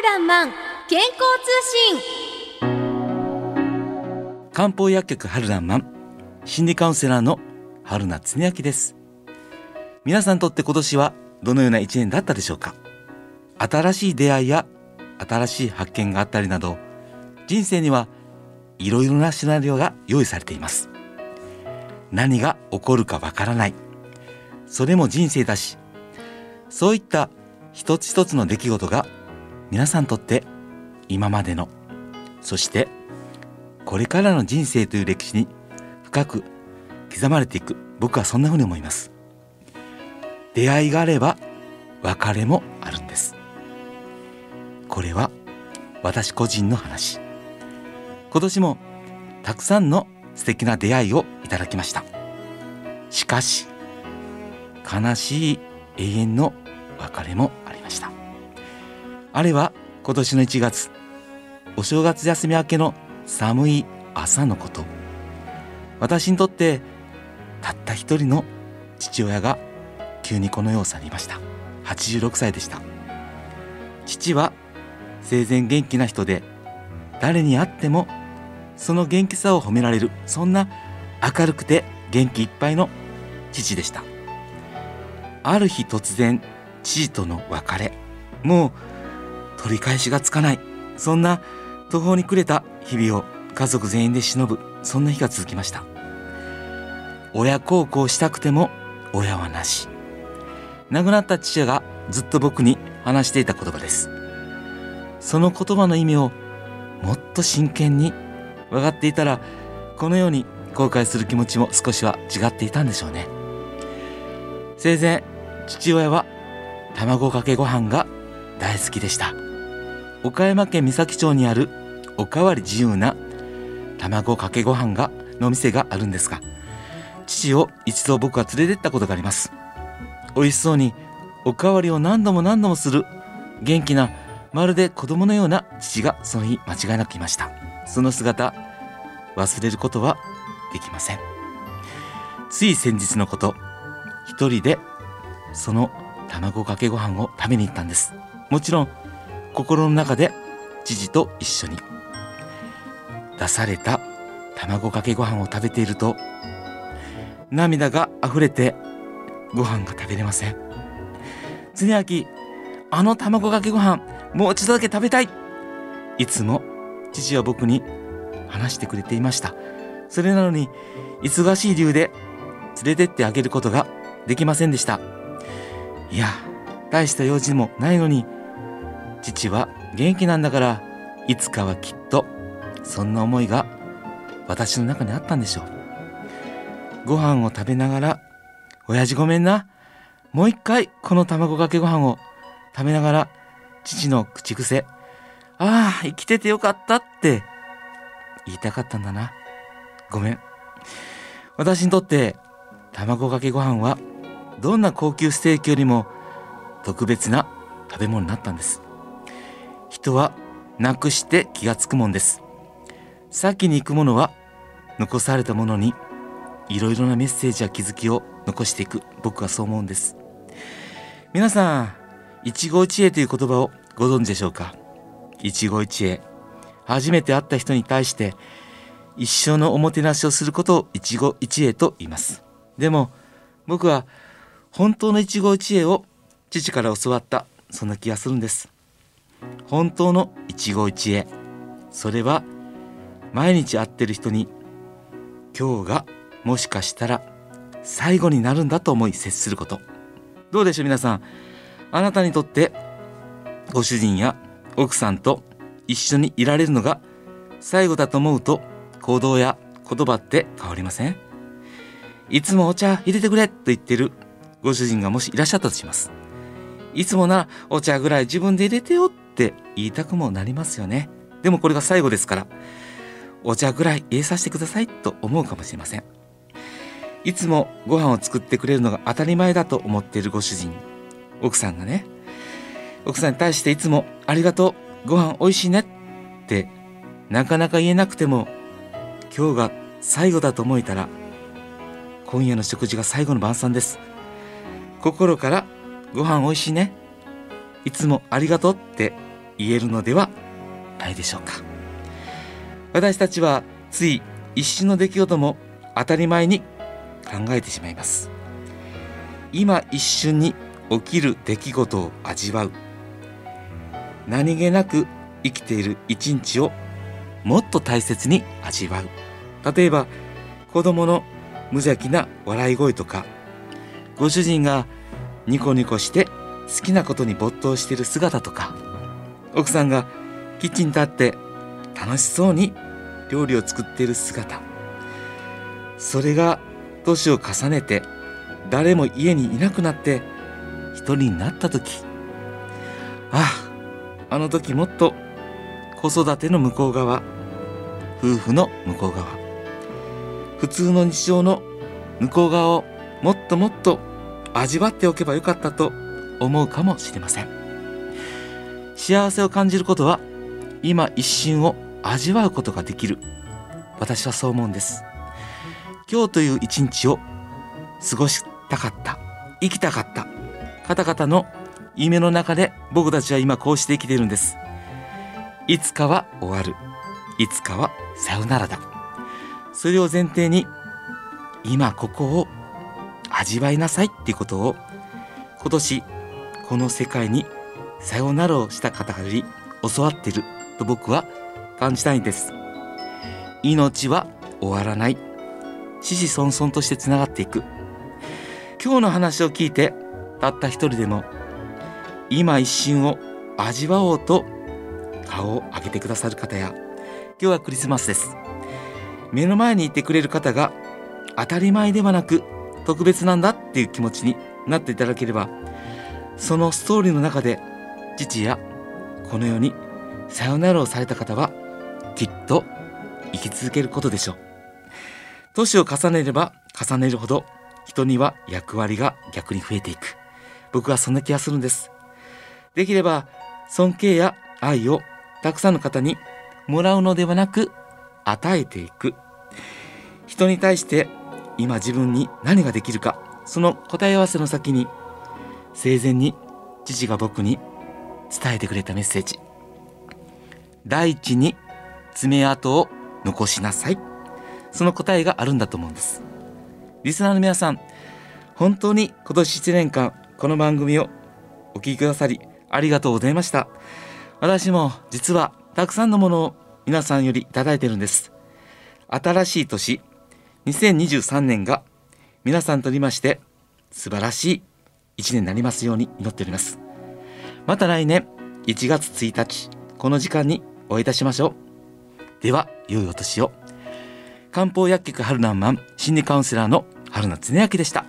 るらんまん健康通信。漢方薬局春らんまん。心理カウンセラーの春名恒明です。皆さんにとって今年はどのような一年だったでしょうか？新しい出会いや新しい発見があったりなど人生にはいろいろなシナリオが用意されています。何が起こるかわからない。それも人生だしそういった一つ一つの出来事が皆さんにとって今までのそしてこれからの人生という歴史に深く刻まれていく僕はそんなふうに思います。出会いがあれば別れもあるんです。これは私個人の話。今年もたくさんの素敵な出会いをいただきました。しかし悲しい永遠の別れもあれは今年の1月お正月休み明けの寒い朝のこと。私にとってたった一人の父親が急にこの世を去りました。86歳でした。父は生前元気な人で誰に会ってもその元気さを褒められるそんな明るくて元気いっぱいの父でした。ある日突然父との別れもう取り返しがつかない。そんな途方に暮れた日々を家族全員で忍ぶそんな日が続きました。親孝行したくても親はなし。亡くなった父がずっと僕に話していた言葉です。その言葉の意味をもっと真剣に分かっていたらこのように後悔する気持ちも少しは違っていたんでしょうね。生前父親は卵かけご飯が大好きでした。岡山県美咲町にあるおかわり自由な卵かけご飯がの店があるんですが父を一度僕は連れてったことがあります。美味しそうにおかわりを何度も何度もする元気なまるで子供のような父がその日間違いなくいました。その姿忘れることはできません。つい先日のこと一人でその卵かけご飯を食べに行ったんです。もちろん心の中で父と一緒に。出された卵かけご飯を食べていると涙が溢れてご飯が食べれません。常明あの卵かけご飯もう一度だけ食べたい。いつも父は僕に話してくれていました。それなのに忙しい理由で連れてってあげることができませんでした。いや大した用事もないのに父は元気なんだからいつかはきっとそんな思いが私の中にあったんでしょう。ご飯を食べながら親父ごめんな。もう一回この卵かけご飯を食べながら父の口癖。ああ生きててよかったって。言いたかったんだな。ごめん。私にとって卵かけご飯はどんな高級ステーキよりも特別な食べ物になったんです。人はなくして気がつくもんです。先に行くものは残されたものにいろいろなメッセージや気づきを残していく。僕はそう思うんです。皆さん一期一会という言葉をご存知でしょうか？一期一会初めて会った人に対して一生のおもてなしをすることを一期一会と言います。でも僕は本当の一期一会を父から教わったそんな気がするんです。本当の一期一会。それは毎日会ってる人に今日がもしかしたら最後になるんだと思い接すること。どうでしょう皆さん。あなたにとってご主人や奥さんと一緒にいられるのが最後だと思うと行動や言葉って変わりません？いつもお茶入れてくれと言ってるご主人がもしいらっしゃったとします。いつもならお茶ぐらい自分で入れてよって言いたくもなりますよね。でもこれが最後ですからお茶ぐらい入れさせてくださいと思うかもしれません。いつもご飯を作ってくれるのが当たり前だと思っているご主人奥さんがね奥さんに対していつもありがとうご飯美味しいねってなかなか言えなくても今日が最後だと思えたら今夜の食事が最後の晩餐です。心からご飯美味しいね。いつもありがとうって言えるのではないでしょうか。私たちはつい一瞬の出来事も当たり前に考えてしまいます。今一瞬に起きる出来事を味わう。何気なく生きている一日をもっと大切に味わう。例えば子供の無邪気な笑い声とかご主人がニコニコして好きなことに没頭している姿とか。奥さんがキッチンに立って楽しそうに料理を作っている姿。それが年を重ねて誰も家にいなくなって一人になった時。あああの時もっと子育ての向こう側夫婦の向こう側。普通の日常の向こう側をもっともっと味わっておけばよかったと思うかもしれません。幸せを感じることは今一瞬を味わうことができる。私はそう思うんです。今日という一日を過ごしたかった。生きたかった。方々の夢の中で僕たちは今こうして生きているんです。いつかは終わる。いつかはさよならだ。それを前提に今ここを味わいなさいっていうことを今年この世界にさよならをした方より教わってると僕は感じたいんです。命は終わらない。子々孫々としてつながっていく。今日の話を聞いてたった一人でも今一瞬を味わおうと顔を上げてくださる方や今日はクリスマスです。目の前にいてくれる方が当たり前ではなく特別なんだっていう気持ちになっていただければそのストーリーの中で父やこの世にさよならをされた方はきっと生き続けることでしょう。年を重ねれば重ねるほど人には役割が逆に増えていく。僕はそんな気がするんです。できれば尊敬や愛をたくさんの方にもらうのではなく与えていく。人に対して今自分に何ができるかその答え合わせの先に生前に父が僕に伝えてくれたメッセージ。第一に爪痕を残しなさい。その答えがあるんだと思うんです。リスナーの皆さん本当に今年1年間この番組をお聞きくださりありがとうございました。私も実はたくさんのものを皆さんよりいただいてるんです。新しい年2023年が皆さんとりまして素晴らしい一年になりますように祈っております。また来年1月1日この時間にお会いいたしましょう。では良いお年を。漢方薬局春南満心理カウンセラーの春名恒明でした。